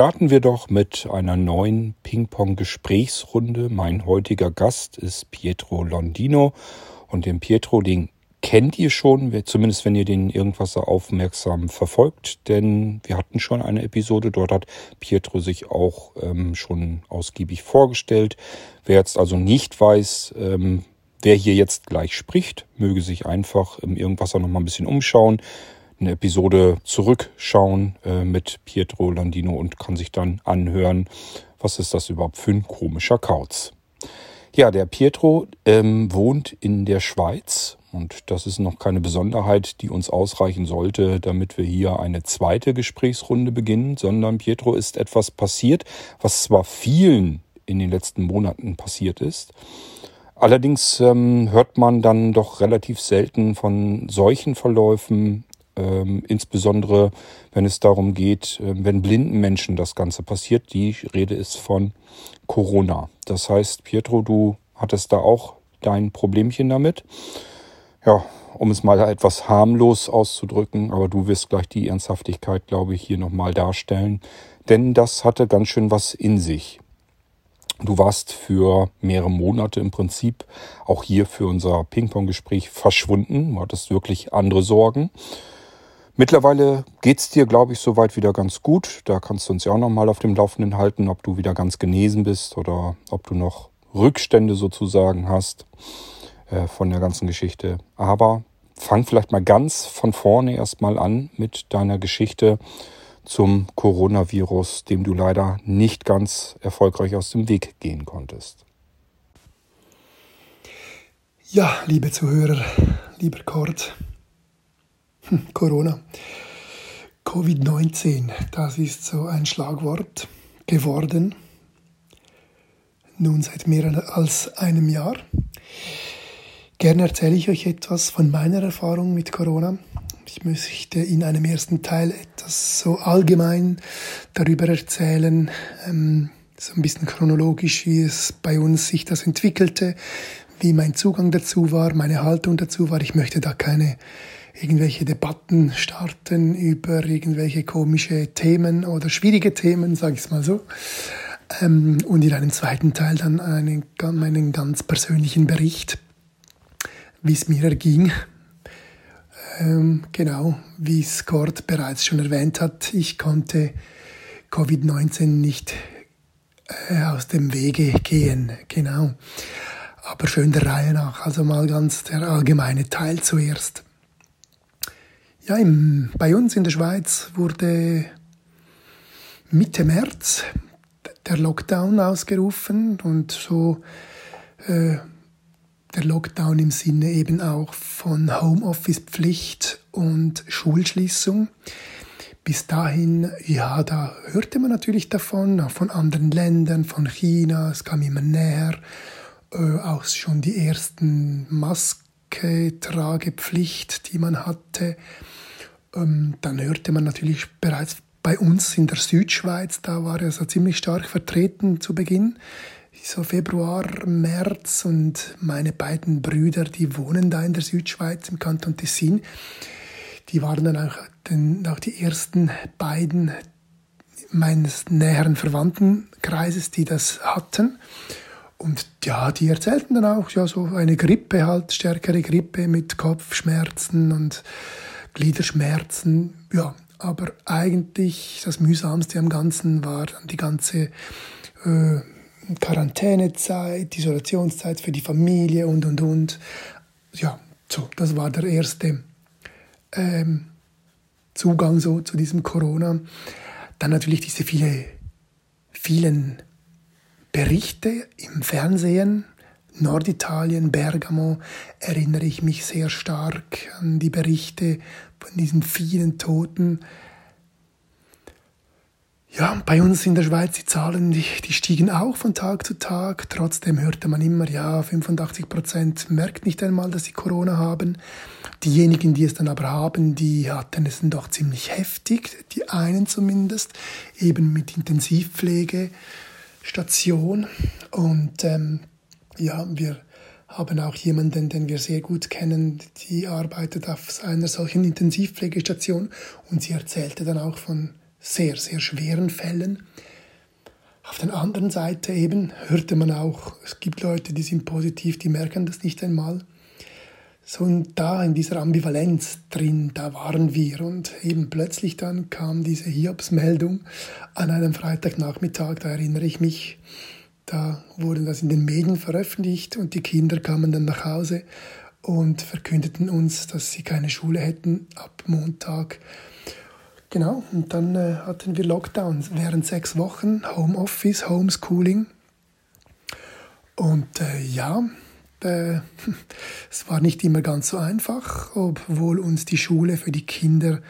starten wir doch mit einer neuen Ping-Pong-Gesprächsrunde. Mein heutiger Gast ist Pietro Londino und den Pietro, den kennt ihr schon, zumindest wenn ihr den irgendwas aufmerksam verfolgt, denn wir hatten schon eine Episode, dort hat Pietro sich auch ähm, schon ausgiebig vorgestellt. Wer jetzt also nicht weiß, ähm, wer hier jetzt gleich spricht, möge sich einfach im Irgendwasser noch mal ein bisschen umschauen eine Episode zurückschauen äh, mit Pietro Landino und kann sich dann anhören, was ist das überhaupt für ein komischer Kauz. Ja, der Pietro ähm, wohnt in der Schweiz und das ist noch keine Besonderheit, die uns ausreichen sollte, damit wir hier eine zweite Gesprächsrunde beginnen, sondern Pietro ist etwas passiert, was zwar vielen in den letzten Monaten passiert ist, Allerdings ähm, hört man dann doch relativ selten von solchen Verläufen ähm, insbesondere wenn es darum geht, äh, wenn blinden Menschen das Ganze passiert. Die Rede ist von Corona. Das heißt, Pietro, du hattest da auch dein Problemchen damit. Ja, um es mal etwas harmlos auszudrücken, aber du wirst gleich die Ernsthaftigkeit, glaube ich, hier nochmal darstellen. Denn das hatte ganz schön was in sich. Du warst für mehrere Monate im Prinzip auch hier für unser Ping-Pong-Gespräch verschwunden. Du hattest wirklich andere Sorgen. Mittlerweile geht es dir, glaube ich, soweit wieder ganz gut. Da kannst du uns ja auch nochmal auf dem Laufenden halten, ob du wieder ganz genesen bist oder ob du noch Rückstände sozusagen hast äh, von der ganzen Geschichte. Aber fang vielleicht mal ganz von vorne erstmal an mit deiner Geschichte zum Coronavirus, dem du leider nicht ganz erfolgreich aus dem Weg gehen konntest. Ja, liebe Zuhörer, lieber Kurt, Corona. Covid-19, das ist so ein Schlagwort geworden. Nun seit mehr als einem Jahr. Gerne erzähle ich euch etwas von meiner Erfahrung mit Corona. Ich möchte in einem ersten Teil etwas so allgemein darüber erzählen, ähm, so ein bisschen chronologisch, wie es bei uns sich das entwickelte, wie mein Zugang dazu war, meine Haltung dazu war. Ich möchte da keine irgendwelche Debatten starten über irgendwelche komische Themen oder schwierige Themen, sage ich es mal so. Ähm, und in einem zweiten Teil dann einen, meinen ganz persönlichen Bericht, wie es mir erging. Ähm, genau, wie Scott bereits schon erwähnt hat, ich konnte Covid-19 nicht äh, aus dem Wege gehen. Genau. Aber schön der Reihe nach. Also mal ganz der allgemeine Teil zuerst. Ja, im, bei uns in der Schweiz wurde Mitte März der Lockdown ausgerufen und so äh, der Lockdown im Sinne eben auch von Homeoffice-Pflicht und Schulschließung. Bis dahin, ja, da hörte man natürlich davon, von anderen Ländern, von China, es kam immer näher, äh, auch schon die ersten Masken Tragepflicht, die man hatte. Ähm, dann hörte man natürlich bereits bei uns in der Südschweiz, da war er so ziemlich stark vertreten zu Beginn, so Februar, März und meine beiden Brüder, die wohnen da in der Südschweiz im Kanton Tessin, die waren dann auch, den, auch die ersten beiden meines näheren Verwandtenkreises, die das hatten. Und ja, die erzählten dann auch, ja, so eine Grippe halt, stärkere Grippe mit Kopfschmerzen und Gliederschmerzen. Ja, aber eigentlich das mühsamste am Ganzen war dann die ganze äh, Quarantänezeit, Isolationszeit für die Familie und und und. Ja, so, das war der erste ähm, Zugang so zu diesem Corona. Dann natürlich diese viele, vielen Berichte im Fernsehen, Norditalien, Bergamo, erinnere ich mich sehr stark an die Berichte von diesen vielen Toten. Ja, bei uns in der Schweiz, die Zahlen, die, die stiegen auch von Tag zu Tag. Trotzdem hörte man immer, ja, 85 Prozent merkt nicht einmal, dass sie Corona haben. Diejenigen, die es dann aber haben, die hatten es dann doch ziemlich heftig, die einen zumindest, eben mit Intensivpflege. Station und ähm, ja, wir haben auch jemanden, den wir sehr gut kennen, die arbeitet auf einer solchen Intensivpflegestation und sie erzählte dann auch von sehr, sehr schweren Fällen. Auf der anderen Seite eben hörte man auch, es gibt Leute, die sind positiv, die merken das nicht einmal. So und da in dieser Ambivalenz drin, da waren wir und eben plötzlich dann kam diese Hiobsmeldung an einem Freitagnachmittag, da erinnere ich mich, da wurde das in den Medien veröffentlicht und die Kinder kamen dann nach Hause und verkündeten uns, dass sie keine Schule hätten ab Montag. Genau, und dann äh, hatten wir Lockdowns während sechs Wochen, Homeoffice, Homeschooling. Und äh, ja, äh, es war nicht immer ganz so einfach, obwohl uns die Schule für die Kinder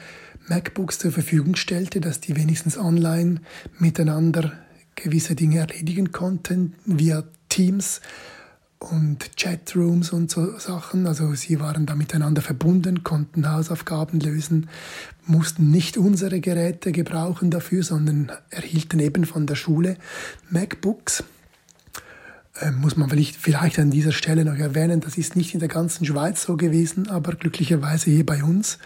MacBooks zur Verfügung stellte, dass die wenigstens online miteinander gewisse Dinge erledigen konnten via Teams und Chatrooms und so Sachen. Also sie waren da miteinander verbunden, konnten Hausaufgaben lösen, mussten nicht unsere Geräte gebrauchen dafür, sondern erhielten eben von der Schule MacBooks. Ähm, muss man vielleicht an dieser Stelle noch erwähnen, das ist nicht in der ganzen Schweiz so gewesen, aber glücklicherweise hier bei uns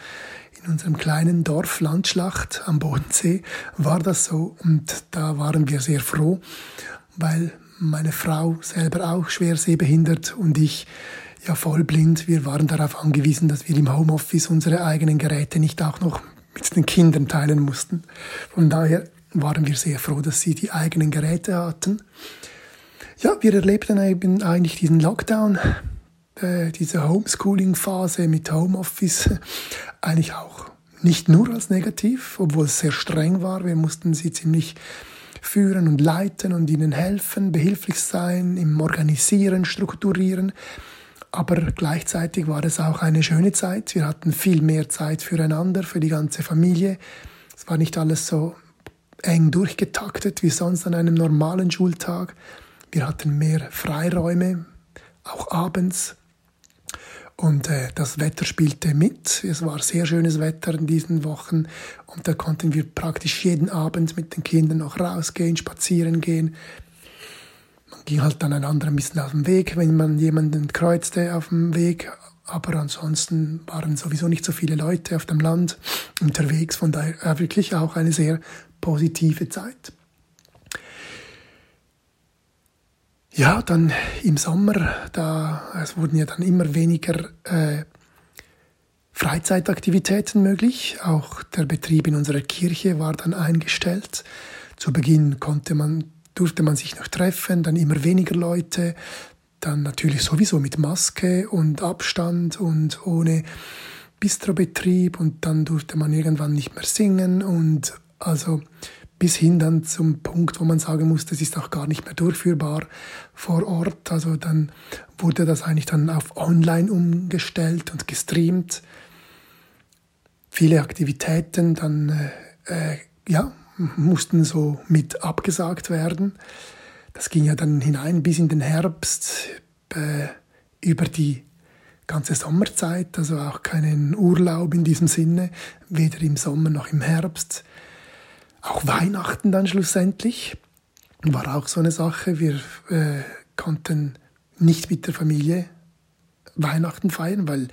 in unserem kleinen Dorf Landschlacht am Bodensee war das so und da waren wir sehr froh, weil meine Frau selber auch schwer sehbehindert und ich ja vollblind. Wir waren darauf angewiesen, dass wir im Homeoffice unsere eigenen Geräte nicht auch noch mit den Kindern teilen mussten. Von daher waren wir sehr froh, dass sie die eigenen Geräte hatten. Ja, wir erlebten eben eigentlich diesen Lockdown, äh, diese Homeschooling-Phase mit Homeoffice eigentlich auch nicht nur als negativ, obwohl es sehr streng war. Wir mussten sie ziemlich führen und leiten und ihnen helfen, behilflich sein, im Organisieren, Strukturieren. Aber gleichzeitig war es auch eine schöne Zeit. Wir hatten viel mehr Zeit füreinander, für die ganze Familie. Es war nicht alles so eng durchgetaktet wie sonst an einem normalen Schultag. Wir hatten mehr Freiräume, auch abends. Und äh, das Wetter spielte mit. Es war sehr schönes Wetter in diesen Wochen. Und da konnten wir praktisch jeden Abend mit den Kindern noch rausgehen, spazieren gehen. Man ging halt dann einander ein bisschen auf dem Weg, wenn man jemanden kreuzte auf dem Weg. Aber ansonsten waren sowieso nicht so viele Leute auf dem Land unterwegs. Von daher wirklich auch eine sehr positive Zeit. Ja, dann im Sommer, da, es wurden ja dann immer weniger äh, Freizeitaktivitäten möglich. Auch der Betrieb in unserer Kirche war dann eingestellt. Zu Beginn konnte man, durfte man sich noch treffen, dann immer weniger Leute, dann natürlich sowieso mit Maske und Abstand und ohne Bistrobetrieb und dann durfte man irgendwann nicht mehr singen und also bis hin dann zum Punkt, wo man sagen muss, das ist auch gar nicht mehr durchführbar vor Ort. Also dann wurde das eigentlich dann auf Online umgestellt und gestreamt. Viele Aktivitäten dann äh, äh, ja, mussten so mit abgesagt werden. Das ging ja dann hinein bis in den Herbst äh, über die ganze Sommerzeit, also auch keinen Urlaub in diesem Sinne, weder im Sommer noch im Herbst. Auch Weihnachten dann schlussendlich war auch so eine Sache. Wir äh, konnten nicht mit der Familie Weihnachten feiern, weil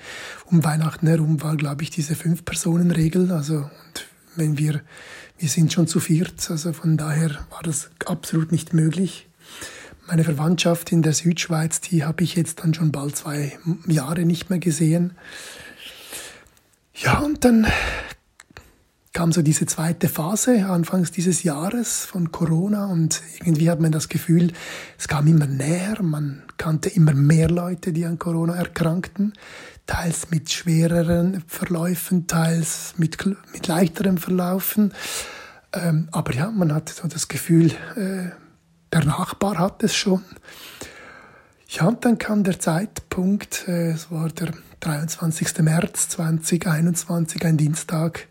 um Weihnachten herum war, glaube ich, diese Fünf-Personen-Regel. Also, und wenn wir, wir sind schon zu viert, also von daher war das absolut nicht möglich. Meine Verwandtschaft in der Südschweiz, die habe ich jetzt dann schon bald zwei Jahre nicht mehr gesehen. Ja, und dann kam so diese zweite Phase anfangs dieses Jahres von Corona und irgendwie hat man das Gefühl, es kam immer näher, man kannte immer mehr Leute, die an Corona erkrankten, teils mit schwereren Verläufen, teils mit, mit leichteren Verlaufen. Ähm, aber ja, man hatte so das Gefühl, äh, der Nachbar hat es schon. Ja, und dann kam der Zeitpunkt, äh, es war der 23. März 2021, ein Dienstag,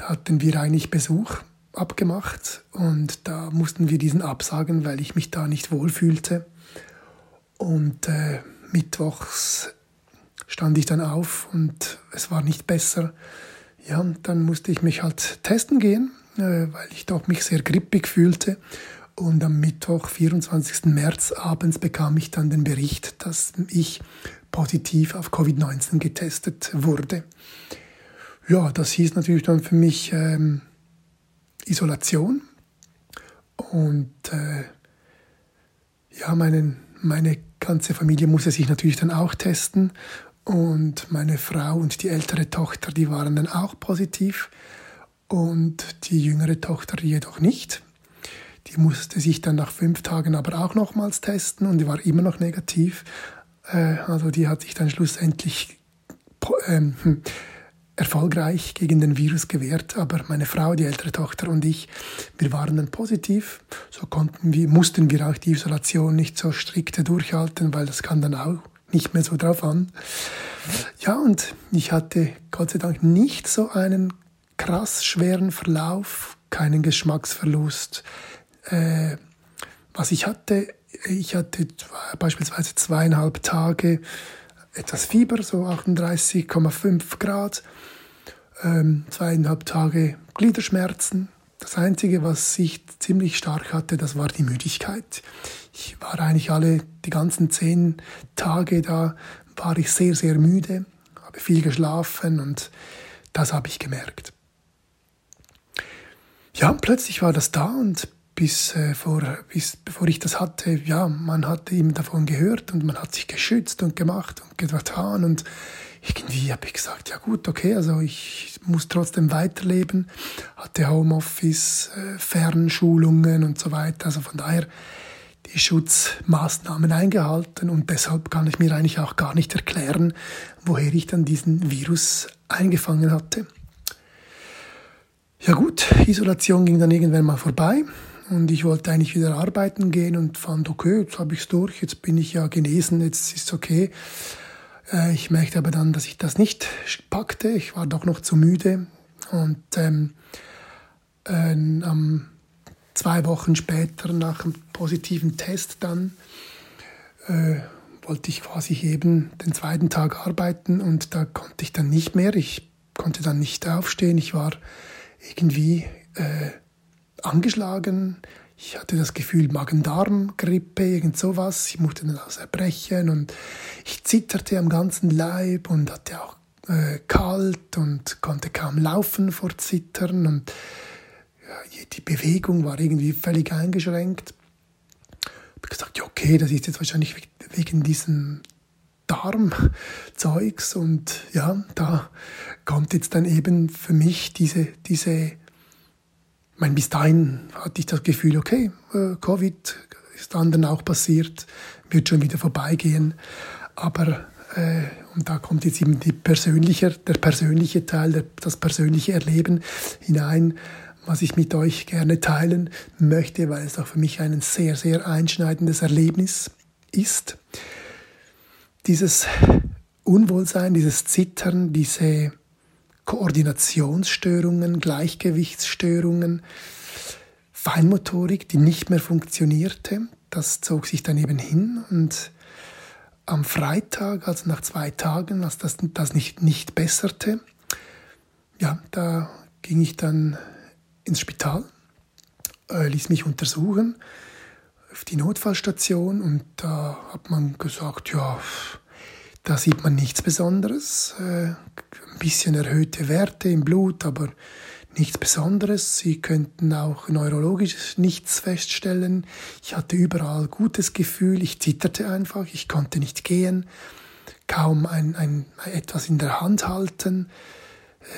da hatten wir eigentlich Besuch abgemacht und da mussten wir diesen absagen, weil ich mich da nicht wohlfühlte. Und äh, mittwochs stand ich dann auf und es war nicht besser. Ja, und dann musste ich mich halt testen gehen, äh, weil ich doch mich sehr grippig fühlte. Und am Mittwoch, 24. März abends, bekam ich dann den Bericht, dass ich positiv auf Covid-19 getestet wurde ja, das hieß natürlich dann für mich, ähm, Isolation. Und äh, ja, meine, meine ganze Familie musste sich natürlich dann auch testen. Und meine Frau und die ältere Tochter, die waren dann auch positiv. Und die jüngere Tochter jedoch nicht. Die musste sich dann nach fünf Tagen aber auch nochmals testen und die war immer noch negativ. Äh, also die hat sich dann schlussendlich ähm, hm, erfolgreich gegen den Virus gewehrt, aber meine Frau, die ältere Tochter und ich, wir waren dann positiv. So konnten wir, mussten wir auch die Isolation nicht so strikte durchhalten, weil das kann dann auch nicht mehr so drauf an. Ja, und ich hatte Gott sei Dank nicht so einen krass schweren Verlauf, keinen Geschmacksverlust. Äh, was ich hatte, ich hatte beispielsweise zweieinhalb Tage etwas Fieber, so 38,5 Grad, ähm, zweieinhalb Tage Gliederschmerzen. Das Einzige, was ich ziemlich stark hatte, das war die Müdigkeit. Ich war eigentlich alle, die ganzen zehn Tage da, war ich sehr, sehr müde, habe viel geschlafen und das habe ich gemerkt. Ja, plötzlich war das da und bis, äh, vor, bis bevor ich das hatte, ja, man hatte eben davon gehört und man hat sich geschützt und gemacht und getan und irgendwie habe ich gesagt, ja gut, okay, also ich muss trotzdem weiterleben, hatte Homeoffice, äh, Fernschulungen und so weiter, also von daher die Schutzmaßnahmen eingehalten und deshalb kann ich mir eigentlich auch gar nicht erklären, woher ich dann diesen Virus eingefangen hatte. Ja gut, Isolation ging dann irgendwann mal vorbei. Und ich wollte eigentlich wieder arbeiten gehen und fand, okay, jetzt habe ich es durch, jetzt bin ich ja genesen, jetzt ist es okay. Äh, ich merkte aber dann, dass ich das nicht packte. Ich war doch noch zu müde. Und ähm, äh, zwei Wochen später, nach einem positiven Test, dann äh, wollte ich quasi eben den zweiten Tag arbeiten und da konnte ich dann nicht mehr. Ich konnte dann nicht aufstehen. Ich war irgendwie äh, angeschlagen. Ich hatte das Gefühl Magen-Darm-Grippe, irgend sowas. Ich musste dann also erbrechen und ich zitterte am ganzen Leib und hatte auch äh, kalt und konnte kaum laufen vor Zittern und ja, die Bewegung war irgendwie völlig eingeschränkt. Ich habe gesagt, ja okay, das ist jetzt wahrscheinlich wegen diesem Darmzeugs und ja, da kommt jetzt dann eben für mich diese, diese meine, bis dahin hatte ich das Gefühl, okay, äh, Covid ist anderen auch passiert, wird schon wieder vorbeigehen. Aber äh, und da kommt jetzt eben die persönliche, der persönliche Teil, der, das persönliche Erleben hinein, was ich mit euch gerne teilen möchte, weil es auch für mich ein sehr, sehr einschneidendes Erlebnis ist. Dieses Unwohlsein, dieses Zittern, diese Koordinationsstörungen, Gleichgewichtsstörungen, Feinmotorik, die nicht mehr funktionierte. Das zog sich dann eben hin und am Freitag, also nach zwei Tagen, als das, das nicht, nicht besserte, ja, da ging ich dann ins Spital, äh, ließ mich untersuchen auf die Notfallstation und da hat man gesagt, ja, da sieht man nichts Besonderes, äh, ein bisschen erhöhte Werte im Blut, aber nichts Besonderes. Sie könnten auch neurologisch nichts feststellen. Ich hatte überall gutes Gefühl, ich zitterte einfach, ich konnte nicht gehen, kaum ein, ein, etwas in der Hand halten.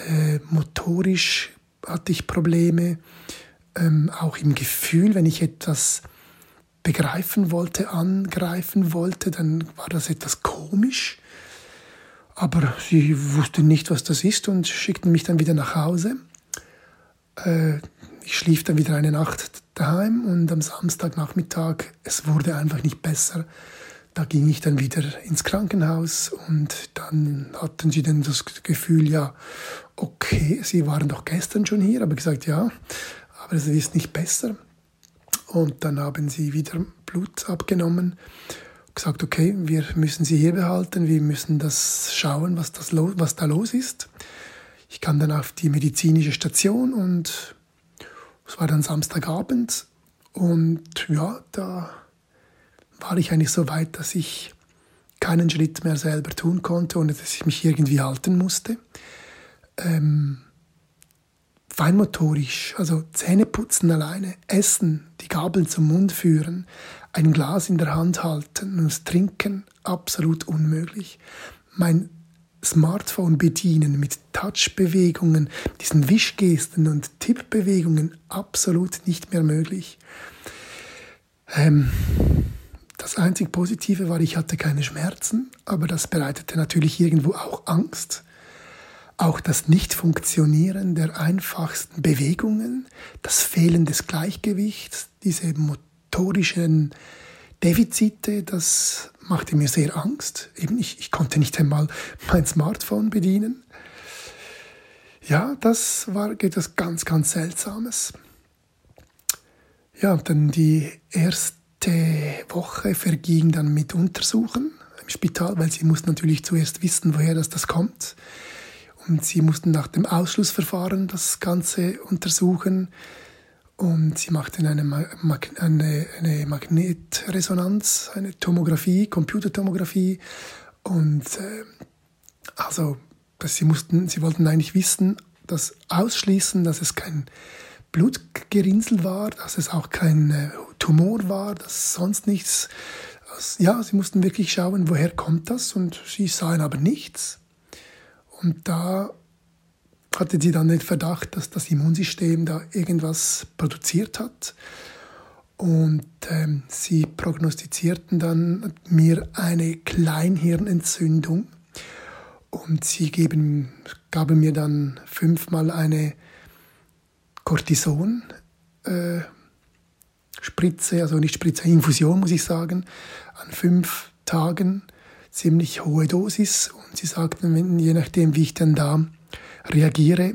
Äh, motorisch hatte ich Probleme, ähm, auch im Gefühl, wenn ich etwas begreifen wollte, angreifen wollte, dann war das etwas komisch. Aber sie wussten nicht, was das ist und schickten mich dann wieder nach Hause. Äh, ich schlief dann wieder eine Nacht daheim und am Samstagnachmittag, es wurde einfach nicht besser. Da ging ich dann wieder ins Krankenhaus und dann hatten sie dann das Gefühl, ja, okay, sie waren doch gestern schon hier, aber gesagt, ja, aber es ist nicht besser. Und dann haben sie wieder Blut abgenommen, gesagt, okay, wir müssen sie hier behalten, wir müssen das schauen, was, das was da los ist. Ich kam dann auf die medizinische Station und es war dann Samstagabend und ja, da war ich eigentlich so weit, dass ich keinen Schritt mehr selber tun konnte, ohne dass ich mich irgendwie halten musste. Ähm, feinmotorisch, also Zähne putzen alleine, essen, die Gabel zum Mund führen, ein Glas in der Hand halten und Trinken absolut unmöglich. Mein Smartphone bedienen mit Touchbewegungen, diesen Wischgesten und Tippbewegungen absolut nicht mehr möglich. Ähm, das einzig Positive war, ich hatte keine Schmerzen, aber das bereitete natürlich irgendwo auch Angst. Auch das Nicht-Funktionieren der einfachsten Bewegungen, das Fehlen des Gleichgewichts, diese motorischen Defizite, das machte mir sehr Angst. Eben ich, ich konnte nicht einmal mein Smartphone bedienen. Ja, das war etwas ganz, ganz Seltsames. Ja, dann die erste Woche verging dann mit Untersuchen im Spital, weil sie mussten natürlich zuerst wissen, woher das, das kommt. Und sie mussten nach dem Ausschlussverfahren das Ganze untersuchen. Und sie machten eine, eine, eine Magnetresonanz, eine Tomographie, Computertomographie. Und äh, also, dass sie mussten, sie wollten eigentlich wissen, dass ausschließen, dass es kein Blutgerinnsel war, dass es auch kein äh, Tumor war, dass sonst nichts. Also, ja, sie mussten wirklich schauen, woher kommt das und sie sahen aber nichts. Und da hatte sie dann den Verdacht, dass das Immunsystem da irgendwas produziert hat. Und ähm, sie prognostizierten dann mir eine Kleinhirnentzündung. Und sie geben, gaben mir dann fünfmal eine Cortison. Äh, also nicht Spritze, Infusion muss ich sagen, an fünf Tagen ziemlich hohe Dosis. Und sie sagten, wenn, je nachdem, wie ich dann da reagiere,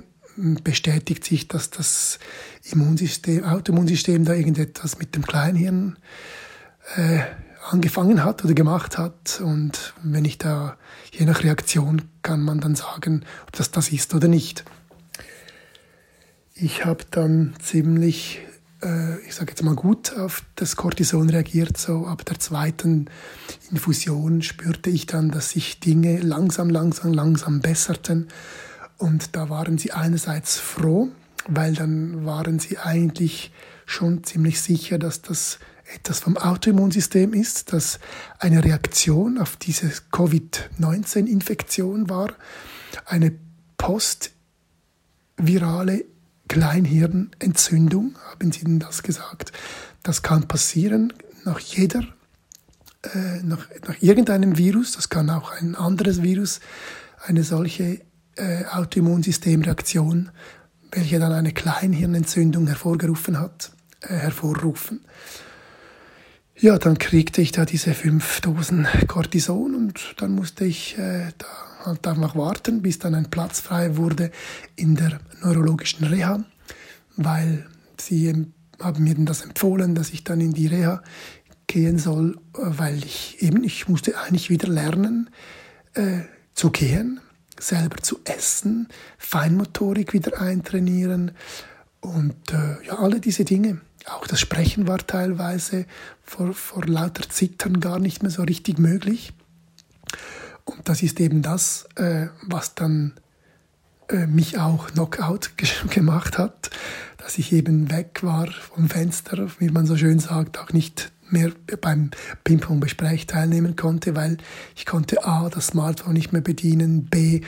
bestätigt sich, dass das Immunsystem, Autoimmunsystem da irgendetwas mit dem Kleinhirn äh, angefangen hat oder gemacht hat. Und wenn ich da, je nach Reaktion, kann man dann sagen, ob das das ist oder nicht. Ich habe dann ziemlich, ich sage jetzt mal gut, auf das Cortison reagiert. So ab der zweiten Infusion spürte ich dann, dass sich Dinge langsam, langsam, langsam besserten und da waren sie einerseits froh, weil dann waren sie eigentlich schon ziemlich sicher, dass das etwas vom Autoimmunsystem ist, dass eine Reaktion auf diese Covid-19-Infektion war, eine postvirale Kleinhirnentzündung, haben sie denn das gesagt. Das kann passieren nach jeder, äh, nach, nach irgendeinem Virus, das kann auch ein anderes Virus, eine solche äh, Autoimmunsystemreaktion, welche dann eine Kleinhirnentzündung hervorgerufen hat, äh, hervorrufen. Ja, dann kriegte ich da diese fünf Dosen Cortison und dann musste ich äh, da halt einfach warten, bis dann ein Platz frei wurde in der neurologischen Reha, weil sie haben mir das empfohlen, dass ich dann in die Reha gehen soll, weil ich eben, ich musste eigentlich wieder lernen äh, zu gehen, selber zu essen, Feinmotorik wieder eintrainieren und äh, ja, alle diese Dinge. Auch das Sprechen war teilweise vor, vor lauter Zittern gar nicht mehr so richtig möglich. Und das ist eben das, äh, was dann äh, mich auch Knockout gemacht hat, dass ich eben weg war vom Fenster, wie man so schön sagt, auch nicht mehr beim Ping-Pong-Gespräch teilnehmen konnte, weil ich konnte A, das Smartphone nicht mehr bedienen, B,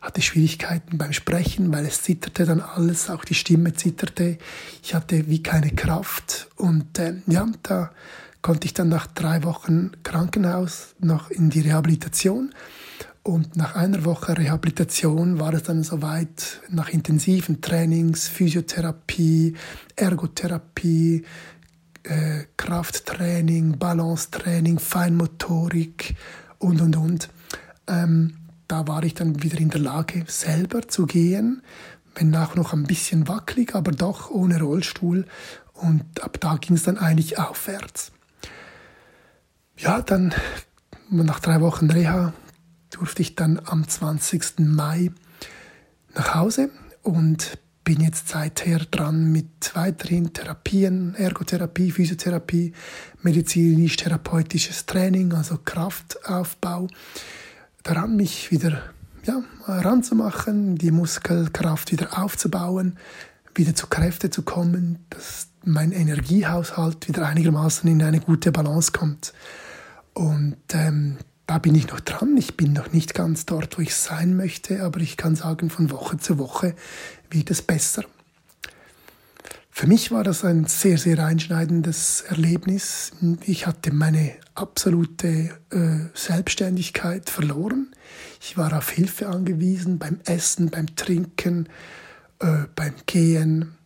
hatte Schwierigkeiten beim Sprechen, weil es zitterte dann alles, auch die Stimme zitterte. Ich hatte wie keine Kraft und äh, ja, da konnte ich dann nach drei Wochen Krankenhaus noch in die Rehabilitation. Und nach einer Woche Rehabilitation war es dann soweit, nach intensiven Trainings, Physiotherapie, Ergotherapie, äh, Krafttraining, Balancetraining, Feinmotorik und, und, und. Ähm, da war ich dann wieder in der Lage, selber zu gehen, wenn auch noch ein bisschen wackelig, aber doch ohne Rollstuhl. Und ab da ging es dann eigentlich aufwärts. Ja, dann nach drei Wochen Reha durfte ich dann am 20. Mai nach Hause und bin jetzt seither dran mit weiteren Therapien, Ergotherapie, Physiotherapie, medizinisch-therapeutisches Training, also Kraftaufbau, daran mich wieder ja, ranzumachen, die Muskelkraft wieder aufzubauen, wieder zu Kräfte zu kommen, dass mein Energiehaushalt wieder einigermaßen in eine gute Balance kommt. Und ähm, da bin ich noch dran. Ich bin noch nicht ganz dort, wo ich sein möchte, aber ich kann sagen, von Woche zu Woche wird es besser. Für mich war das ein sehr, sehr einschneidendes Erlebnis. Ich hatte meine absolute äh, Selbstständigkeit verloren. Ich war auf Hilfe angewiesen beim Essen, beim Trinken, äh, beim Gehen.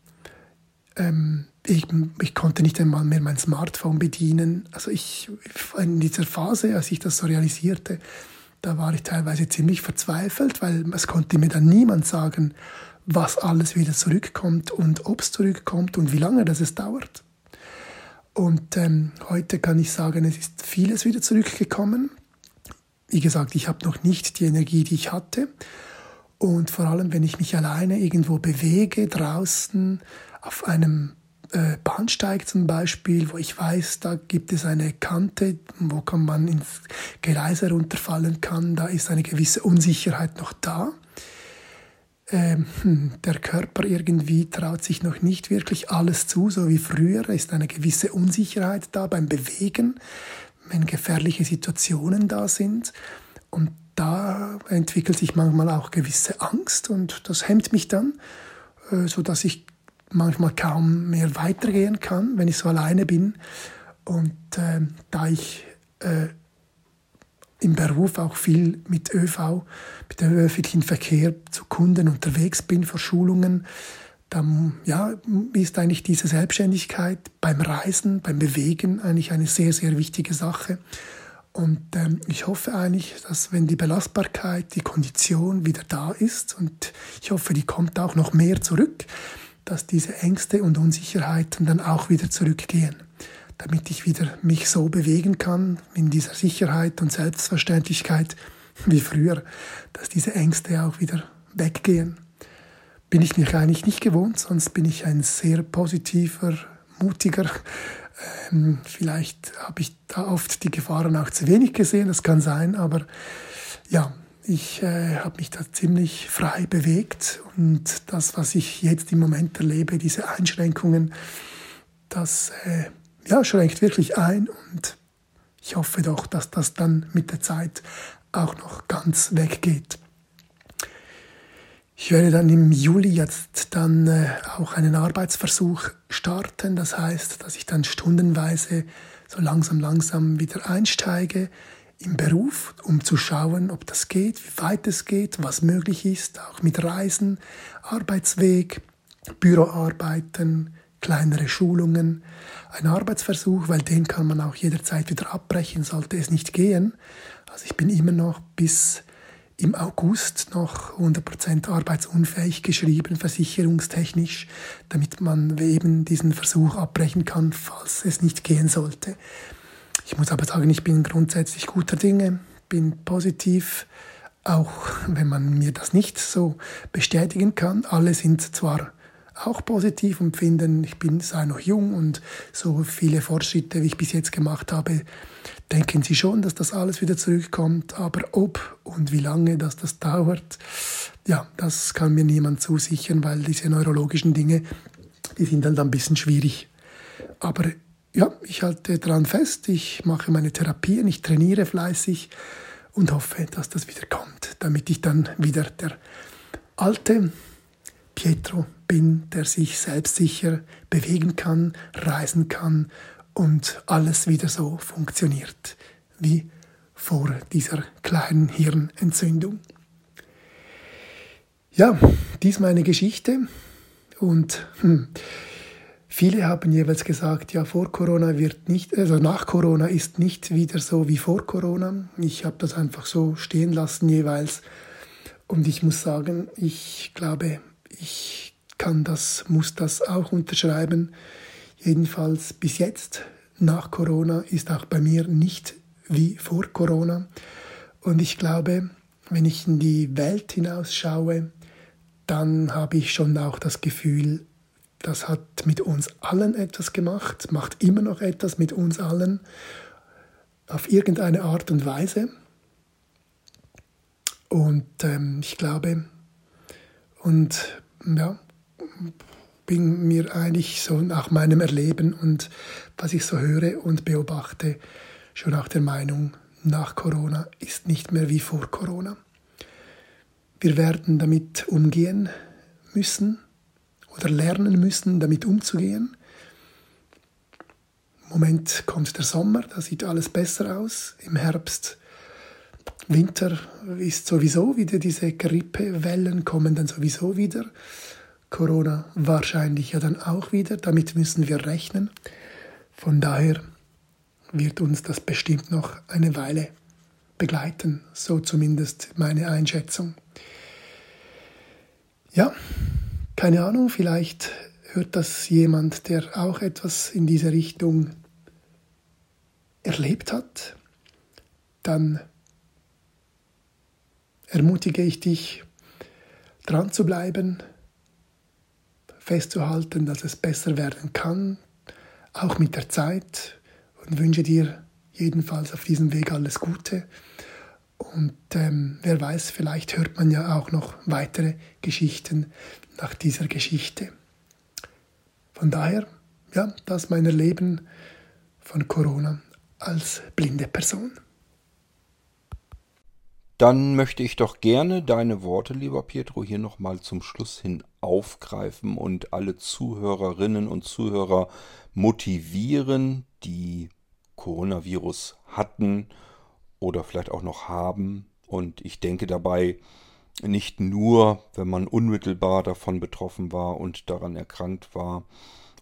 Ähm, ich, ich, konnte nicht einmal mehr mein Smartphone bedienen. Also ich, in dieser Phase, als ich das so realisierte, da war ich teilweise ziemlich verzweifelt, weil es konnte mir dann niemand sagen, was alles wieder zurückkommt und ob es zurückkommt und wie lange das es dauert. Und ähm, heute kann ich sagen, es ist vieles wieder zurückgekommen. Wie gesagt, ich habe noch nicht die Energie, die ich hatte. Und vor allem, wenn ich mich alleine irgendwo bewege, draußen auf einem äh, Bahnsteig zum Beispiel, wo ich weiß, da gibt es eine Kante, wo kann man ins Gleis herunterfallen kann, da ist eine gewisse Unsicherheit noch da ähm, hm, der Körper irgendwie traut sich noch nicht wirklich alles zu, so wie früher. Ist eine gewisse Unsicherheit da beim Bewegen, wenn gefährliche Situationen da sind. Und da entwickelt sich manchmal auch gewisse Angst und das hemmt mich dann, äh, so dass ich manchmal kaum mehr weitergehen kann, wenn ich so alleine bin. Und äh, da ich äh, im Beruf auch viel mit ÖV, mit dem öffentlichen Verkehr zu Kunden unterwegs bin, für Schulungen, dann ja, ist eigentlich diese Selbstständigkeit beim Reisen, beim Bewegen eigentlich eine sehr, sehr wichtige Sache. Und ähm, ich hoffe eigentlich, dass wenn die Belastbarkeit, die Kondition wieder da ist, und ich hoffe, die kommt auch noch mehr zurück, dass diese Ängste und Unsicherheiten dann auch wieder zurückgehen damit ich wieder mich so bewegen kann, in dieser Sicherheit und Selbstverständlichkeit wie früher, dass diese Ängste auch wieder weggehen. Bin ich mich eigentlich nicht gewohnt, sonst bin ich ein sehr positiver, mutiger. Ähm, vielleicht habe ich da oft die Gefahren auch zu wenig gesehen, das kann sein, aber ja, ich äh, habe mich da ziemlich frei bewegt und das, was ich jetzt im Moment erlebe, diese Einschränkungen, das äh, ja, schränkt wirklich ein und ich hoffe doch, dass das dann mit der Zeit auch noch ganz weggeht. Ich werde dann im Juli jetzt dann äh, auch einen Arbeitsversuch starten. Das heißt, dass ich dann stundenweise so langsam, langsam wieder einsteige im Beruf, um zu schauen, ob das geht, wie weit es geht, was möglich ist, auch mit Reisen, Arbeitsweg, Büroarbeiten, kleinere Schulungen, ein Arbeitsversuch, weil den kann man auch jederzeit wieder abbrechen, sollte es nicht gehen. Also ich bin immer noch bis im August noch 100% arbeitsunfähig geschrieben, versicherungstechnisch, damit man eben diesen Versuch abbrechen kann, falls es nicht gehen sollte. Ich muss aber sagen, ich bin grundsätzlich guter Dinge, bin positiv, auch wenn man mir das nicht so bestätigen kann. Alle sind zwar auch positiv und finden, ich bin sei noch jung und so viele Fortschritte, wie ich bis jetzt gemacht habe, denken sie schon, dass das alles wieder zurückkommt. Aber ob und wie lange das, das dauert, ja, das kann mir niemand zusichern, weil diese neurologischen Dinge, die sind dann, dann ein bisschen schwierig. Aber ja, ich halte daran fest, ich mache meine Therapien, ich trainiere fleißig und hoffe, dass das wieder kommt, damit ich dann wieder der alte Pietro bin, der sich selbstsicher bewegen kann, reisen kann und alles wieder so funktioniert wie vor dieser kleinen Hirnentzündung. Ja, dies meine Geschichte und hm, viele haben jeweils gesagt, ja, vor Corona wird nicht, also nach Corona ist nicht wieder so wie vor Corona. Ich habe das einfach so stehen lassen jeweils und ich muss sagen, ich glaube, ich kann das, muss das auch unterschreiben. Jedenfalls bis jetzt, nach Corona, ist auch bei mir nicht wie vor Corona. Und ich glaube, wenn ich in die Welt hinausschaue, dann habe ich schon auch das Gefühl, das hat mit uns allen etwas gemacht, macht immer noch etwas mit uns allen, auf irgendeine Art und Weise. Und ähm, ich glaube, und ja, bin mir eigentlich so nach meinem Erleben und was ich so höre und beobachte, schon auch der Meinung, nach Corona ist nicht mehr wie vor Corona. Wir werden damit umgehen müssen oder lernen müssen, damit umzugehen. Im Moment kommt der Sommer, da sieht alles besser aus. Im Herbst, Winter ist sowieso wieder diese Grippewellen kommen dann sowieso wieder. Corona wahrscheinlich ja dann auch wieder. Damit müssen wir rechnen. Von daher wird uns das bestimmt noch eine Weile begleiten. So zumindest meine Einschätzung. Ja, keine Ahnung, vielleicht hört das jemand, der auch etwas in diese Richtung erlebt hat. Dann ermutige ich dich, dran zu bleiben, festzuhalten, dass es besser werden kann, auch mit der Zeit und wünsche dir jedenfalls auf diesem Weg alles Gute. Und ähm, wer weiß, vielleicht hört man ja auch noch weitere Geschichten nach dieser Geschichte. Von daher, ja, das mein Erleben von Corona als blinde Person. Dann möchte ich doch gerne deine Worte, lieber Pietro, hier nochmal zum Schluss hin aufgreifen und alle Zuhörerinnen und Zuhörer motivieren, die Coronavirus hatten oder vielleicht auch noch haben. Und ich denke dabei nicht nur, wenn man unmittelbar davon betroffen war und daran erkrankt war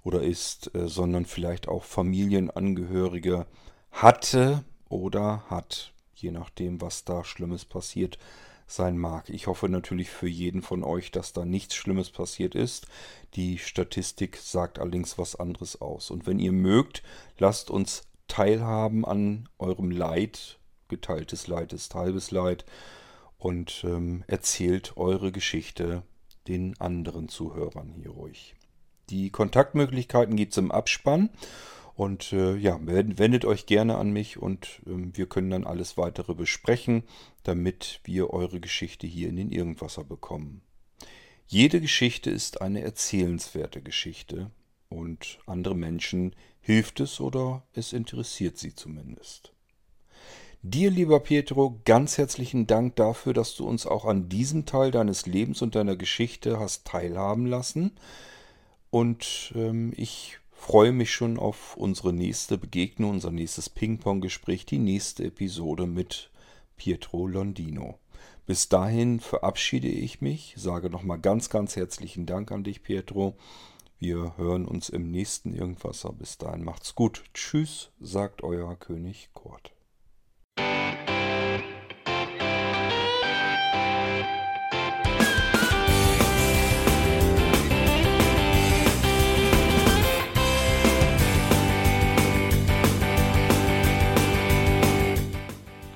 oder ist, äh, sondern vielleicht auch Familienangehörige hatte oder hat je nachdem, was da Schlimmes passiert sein mag. Ich hoffe natürlich für jeden von euch, dass da nichts Schlimmes passiert ist. Die Statistik sagt allerdings was anderes aus. Und wenn ihr mögt, lasst uns teilhaben an eurem Leid. Geteiltes Leid ist halbes Leid. Und ähm, erzählt eure Geschichte den anderen Zuhörern hier ruhig. Die Kontaktmöglichkeiten gibt es im Abspann. Und äh, ja, wendet euch gerne an mich und äh, wir können dann alles weitere besprechen, damit wir eure Geschichte hier in den Irgendwasser bekommen. Jede Geschichte ist eine erzählenswerte Geschichte und andere Menschen hilft es oder es interessiert sie zumindest. Dir, lieber Pietro, ganz herzlichen Dank dafür, dass du uns auch an diesem Teil deines Lebens und deiner Geschichte hast teilhaben lassen. Und ähm, ich freue mich schon auf unsere nächste Begegnung, unser nächstes Ping-Pong-Gespräch, die nächste Episode mit Pietro Londino. Bis dahin verabschiede ich mich, sage nochmal ganz, ganz herzlichen Dank an dich, Pietro. Wir hören uns im nächsten Irgendwasser. Bis dahin macht's gut. Tschüss, sagt euer König Kurt.